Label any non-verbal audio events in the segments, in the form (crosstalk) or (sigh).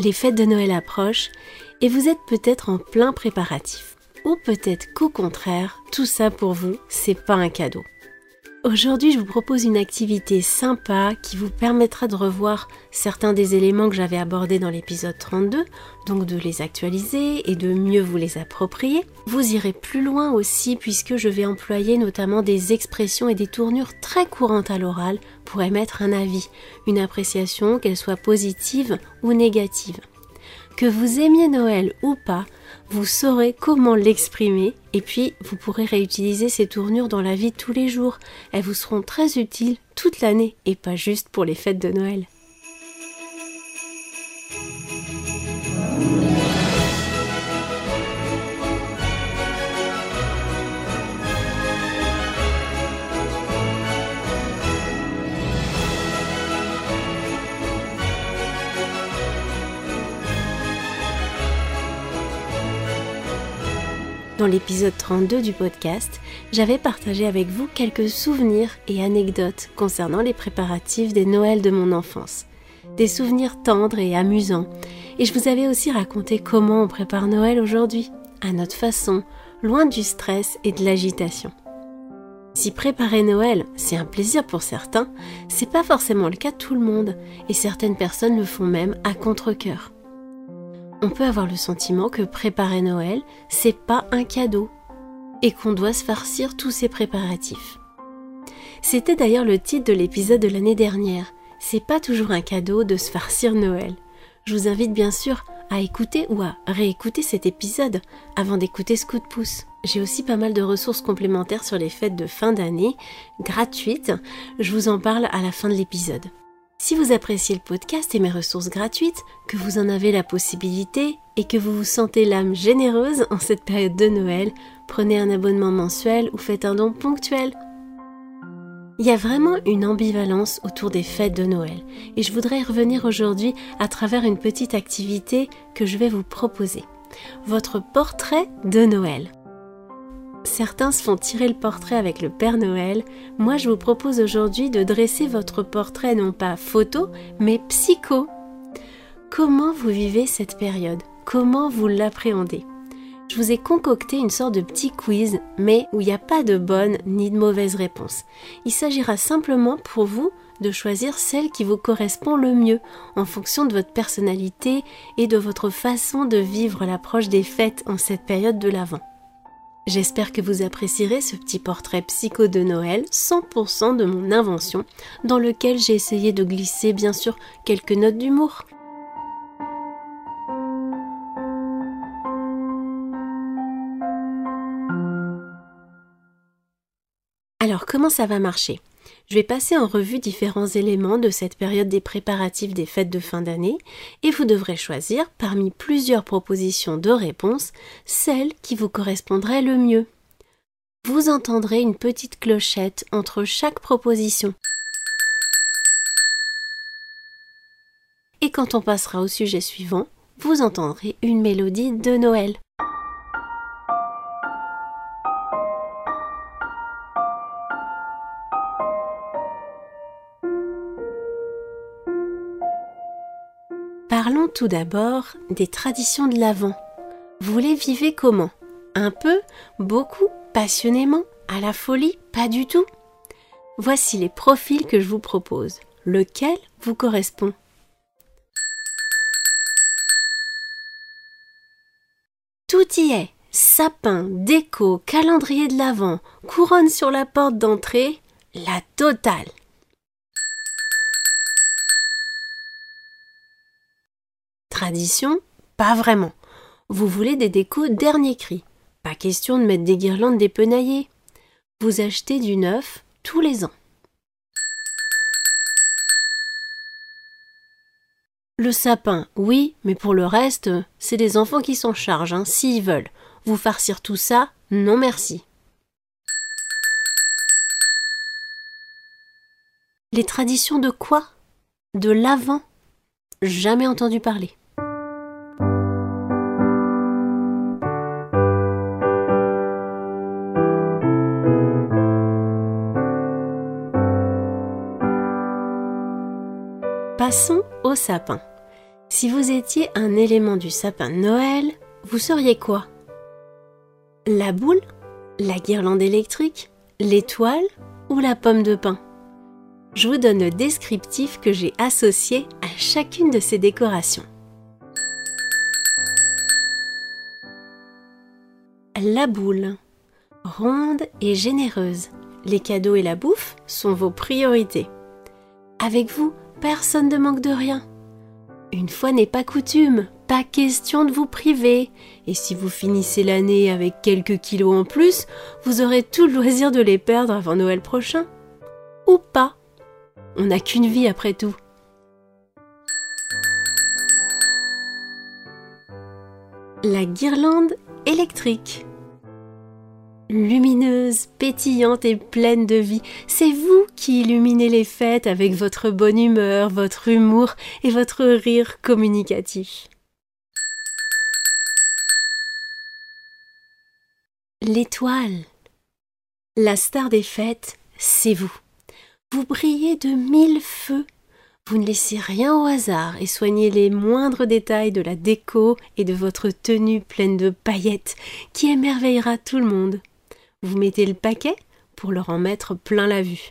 Les fêtes de Noël approchent et vous êtes peut-être en plein préparatif. Ou peut-être qu'au contraire, tout ça pour vous, c'est pas un cadeau. Aujourd'hui, je vous propose une activité sympa qui vous permettra de revoir certains des éléments que j'avais abordés dans l'épisode 32, donc de les actualiser et de mieux vous les approprier. Vous irez plus loin aussi puisque je vais employer notamment des expressions et des tournures très courantes à l'oral pour émettre un avis, une appréciation, qu'elle soit positive ou négative. Que vous aimiez Noël ou pas, vous saurez comment l'exprimer et puis vous pourrez réutiliser ces tournures dans la vie tous les jours. Elles vous seront très utiles toute l'année et pas juste pour les fêtes de Noël. Dans l'épisode 32 du podcast, j'avais partagé avec vous quelques souvenirs et anecdotes concernant les préparatifs des Noëls de mon enfance. Des souvenirs tendres et amusants. Et je vous avais aussi raconté comment on prépare Noël aujourd'hui, à notre façon, loin du stress et de l'agitation. Si préparer Noël, c'est un plaisir pour certains, c'est pas forcément le cas de tout le monde, et certaines personnes le font même à contre-coeur on peut avoir le sentiment que préparer Noël, c'est pas un cadeau et qu'on doit se farcir tous ces préparatifs. C'était d'ailleurs le titre de l'épisode de l'année dernière. C'est pas toujours un cadeau de se farcir Noël. Je vous invite bien sûr à écouter ou à réécouter cet épisode avant d'écouter ce coup de pouce. J'ai aussi pas mal de ressources complémentaires sur les fêtes de fin d'année, gratuites. Je vous en parle à la fin de l'épisode. Si vous appréciez le podcast et mes ressources gratuites, que vous en avez la possibilité et que vous vous sentez l'âme généreuse en cette période de Noël, prenez un abonnement mensuel ou faites un don ponctuel. Il y a vraiment une ambivalence autour des fêtes de Noël et je voudrais y revenir aujourd'hui à travers une petite activité que je vais vous proposer. Votre portrait de Noël. Certains se font tirer le portrait avec le Père Noël. Moi, je vous propose aujourd'hui de dresser votre portrait non pas photo, mais psycho. Comment vous vivez cette période? Comment vous l'appréhendez? Je vous ai concocté une sorte de petit quiz, mais où il n'y a pas de bonne ni de mauvaise réponse. Il s'agira simplement pour vous de choisir celle qui vous correspond le mieux en fonction de votre personnalité et de votre façon de vivre l'approche des fêtes en cette période de l'Avent. J'espère que vous apprécierez ce petit portrait psycho de Noël, 100% de mon invention, dans lequel j'ai essayé de glisser bien sûr quelques notes d'humour. Alors comment ça va marcher? Je vais passer en revue différents éléments de cette période des préparatifs des fêtes de fin d'année et vous devrez choisir parmi plusieurs propositions de réponses celle qui vous correspondrait le mieux. Vous entendrez une petite clochette entre chaque proposition. Et quand on passera au sujet suivant, vous entendrez une mélodie de Noël. Tout d'abord des traditions de l'Avent. Vous les vivez comment? Un peu Beaucoup Passionnément À la folie Pas du tout? Voici les profils que je vous propose. Lequel vous correspond? Tout y est sapin, déco, calendrier de l'Avent, couronne sur la porte d'entrée, la totale. Tradition? Pas vraiment. Vous voulez des décos dernier cri. Pas question de mettre des guirlandes dépenaillées. vous achetez du neuf tous les ans. Le sapin, oui, mais pour le reste, c'est les enfants qui s'en chargent, hein, s'ils veulent. Vous farcir tout ça, non merci. Les traditions de quoi? De l'avant? Jamais entendu parler. Sapin. Si vous étiez un élément du sapin de Noël, vous seriez quoi? La boule La guirlande électrique L'étoile Ou la pomme de pin? Je vous donne le descriptif que j'ai associé à chacune de ces décorations. La boule. Ronde et généreuse. Les cadeaux et la bouffe sont vos priorités. Avec vous, personne ne manque de rien. Une fois n'est pas coutume, pas question de vous priver. Et si vous finissez l'année avec quelques kilos en plus, vous aurez tout le loisir de les perdre avant Noël prochain. Ou pas. On n'a qu'une vie après tout. La guirlande électrique lumineuse, pétillante et pleine de vie. C'est vous qui illuminez les fêtes avec votre bonne humeur, votre humour et votre rire communicatif. L'étoile. La star des fêtes, c'est vous. Vous brillez de mille feux. Vous ne laissez rien au hasard et soignez les moindres détails de la déco et de votre tenue pleine de paillettes qui émerveillera tout le monde vous mettez le paquet pour leur en mettre plein la vue.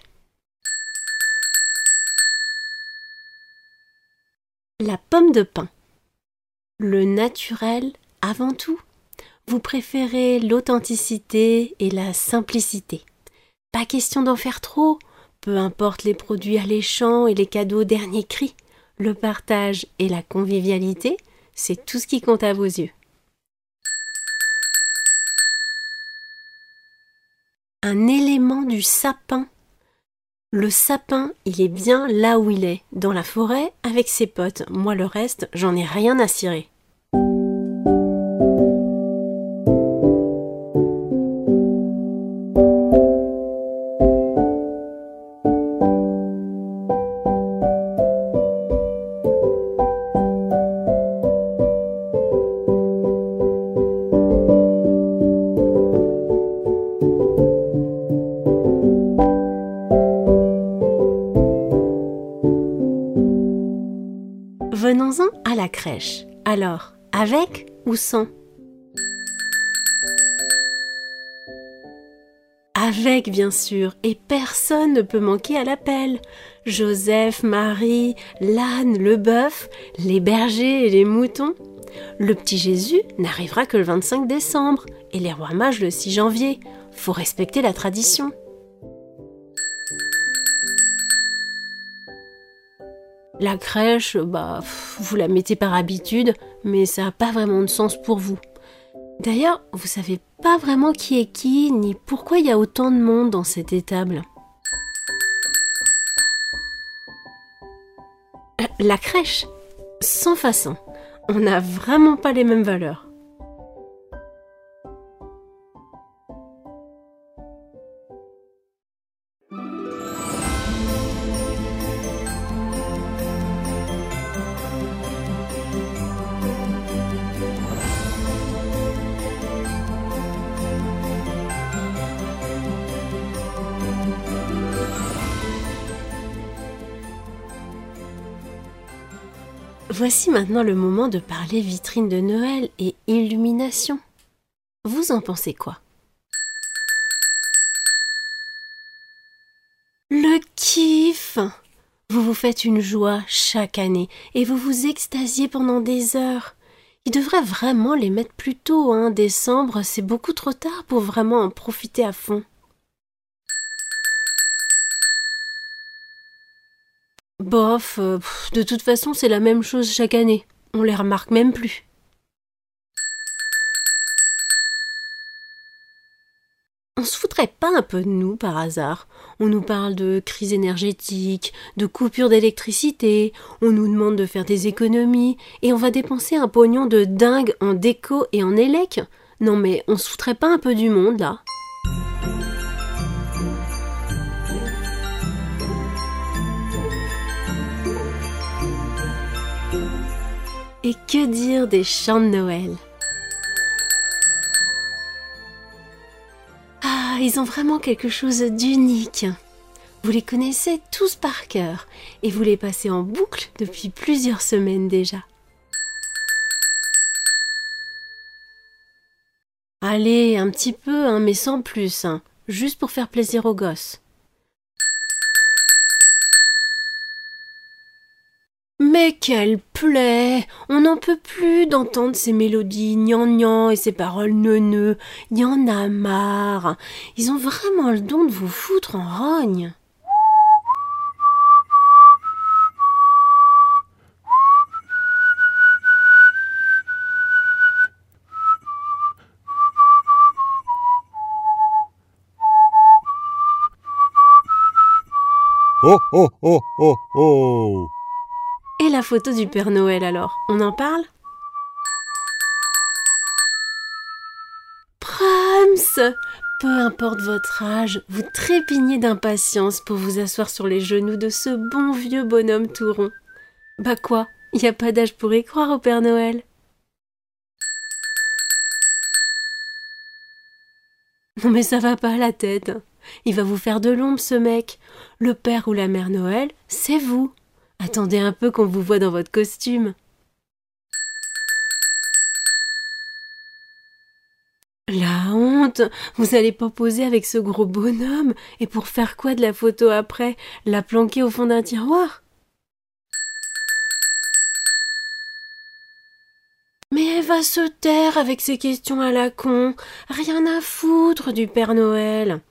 La pomme de pin. Le naturel avant tout. Vous préférez l'authenticité et la simplicité. Pas question d'en faire trop, peu importe les produits alléchants et les cadeaux dernier cri. Le partage et la convivialité, c'est tout ce qui compte à vos yeux. Un élément du sapin. Le sapin, il est bien là où il est, dans la forêt, avec ses potes. Moi, le reste, j'en ai rien à cirer. Alors, avec ou sans? Avec, bien sûr, et personne ne peut manquer à l'appel. Joseph, Marie, l'âne, le bœuf, les bergers et les moutons. Le petit Jésus n'arrivera que le 25 décembre et les rois mages le 6 janvier. Faut respecter la tradition. La crèche, bah, vous la mettez par habitude, mais ça n'a pas vraiment de sens pour vous. D'ailleurs, vous savez pas vraiment qui est qui, ni pourquoi il y a autant de monde dans cette étable. La crèche, sans façon. On n'a vraiment pas les mêmes valeurs. Voici maintenant le moment de parler vitrine de Noël et illumination. Vous en pensez quoi? Le kiff Vous vous faites une joie chaque année et vous vous extasiez pendant des heures. Il devrait vraiment les mettre plus tôt, hein. Décembre, c'est beaucoup trop tard pour vraiment en profiter à fond. Bof, euh, de toute façon, c'est la même chose chaque année. On les remarque même plus. on se foutrait pas un peu de nous par hasard On nous parle de crise énergétique, de coupure d'électricité, on nous demande de faire des économies, et on va dépenser un pognon de dingue en déco et en élec Non mais on se foutrait pas un peu du monde là Et que dire des chants de Noël? Ah, ils ont vraiment quelque chose d'unique. Vous les connaissez tous par cœur et vous les passez en boucle depuis plusieurs semaines déjà. Allez, un petit peu, hein, mais sans plus, hein, juste pour faire plaisir aux gosses. Mais quelle plaie On n'en peut plus d'entendre ces mélodies gnangnan et ces paroles neuneux. Il y en a marre. Ils ont vraiment le don de vous foutre en rogne. Oh oh oh oh oh Et la photo du Père Noël alors? On en parle? Prams Peu importe votre âge, vous trépignez d'impatience pour vous asseoir sur les genoux de ce bon vieux bonhomme tout rond. Bah quoi Y a pas d'âge pour y croire au Père Noël? Non mais ça va pas à la tête. Il va vous faire de l'ombre ce mec. Le père ou la mère Noël, c'est vous. Attendez un peu qu'on vous voit dans votre costume. La honte Vous allez pas poser avec ce gros bonhomme Et pour faire quoi de la photo après? La planquer au fond d'un tiroir? Mais elle va se taire avec ses questions à la con. Rien à foutre du Père Noël.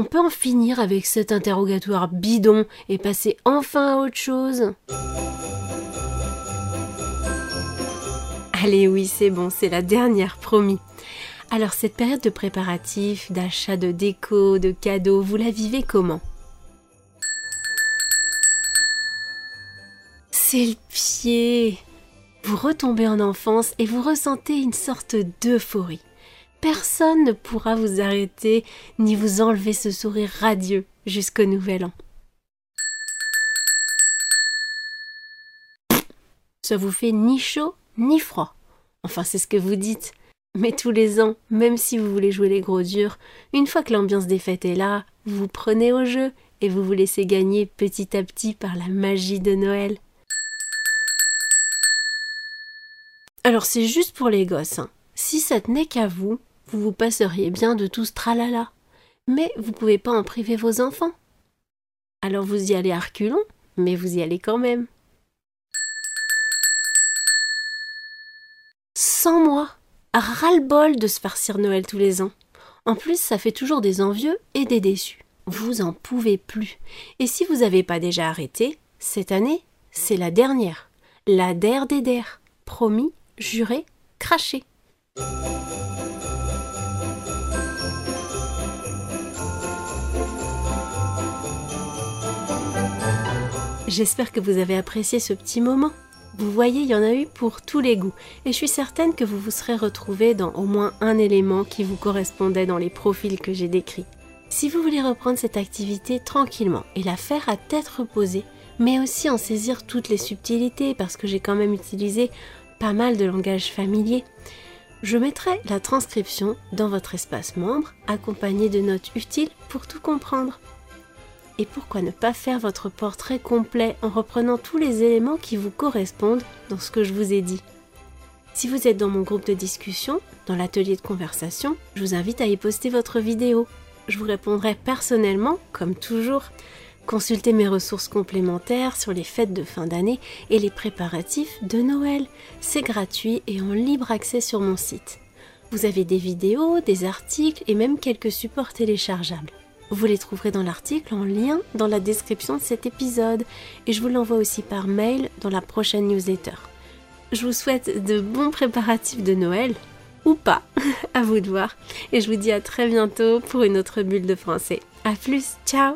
On peut en finir avec cet interrogatoire bidon et passer enfin à autre chose Allez oui, c'est bon, c'est la dernière, promis. Alors cette période de préparatifs, d'achat de déco, de cadeaux, vous la vivez comment? C'est le pied Vous retombez en enfance et vous ressentez une sorte d'euphorie. Personne ne pourra vous arrêter ni vous enlever ce sourire radieux jusqu'au nouvel an. Ça vous fait ni chaud ni froid. Enfin, c'est ce que vous dites. Mais tous les ans, même si vous voulez jouer les gros durs, une fois que l'ambiance des fêtes est là, vous vous prenez au jeu et vous vous laissez gagner petit à petit par la magie de Noël. Alors c'est juste pour les gosses. Hein. Si ça tenait qu'à vous, vous vous passeriez bien de tout ce tralala. Mais vous pouvez pas en priver vos enfants. Alors vous y allez à mais vous y allez quand même. Sans moi Ras-le-bol de se farcir Noël tous les ans. En plus, ça fait toujours des envieux et des déçus. Vous en pouvez plus. Et si vous n'avez pas déjà arrêté, cette année, c'est la dernière. La der des der. Promis, juré, craché. J'espère que vous avez apprécié ce petit moment. Vous voyez, il y en a eu pour tous les goûts, et je suis certaine que vous vous serez retrouvés dans au moins un élément qui vous correspondait dans les profils que j'ai décrits. Si vous voulez reprendre cette activité tranquillement et la faire à tête reposée, mais aussi en saisir toutes les subtilités, parce que j'ai quand même utilisé pas mal de langage familier, je mettrai la transcription dans votre espace membre, accompagnée de notes utiles pour tout comprendre. Et pourquoi ne pas faire votre portrait complet en reprenant tous les éléments qui vous correspondent dans ce que je vous ai dit? Si vous êtes dans mon groupe de discussion, dans l'atelier de conversation, je vous invite à y poster votre vidéo. Je vous répondrai personnellement, comme toujours. Consultez mes ressources complémentaires sur les fêtes de fin d'année et les préparatifs de Noël. C'est gratuit et en libre accès sur mon site. Vous avez des vidéos, des articles et même quelques supports téléchargeables. Vous les trouverez dans l'article en lien dans la description de cet épisode et je vous l'envoie aussi par mail dans la prochaine newsletter. Je vous souhaite de bons préparatifs de Noël ou pas, (laughs) à vous de voir. Et je vous dis à très bientôt pour une autre bulle de français. A plus, ciao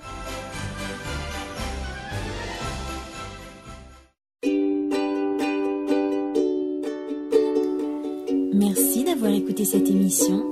Merci d'avoir écouté cette émission.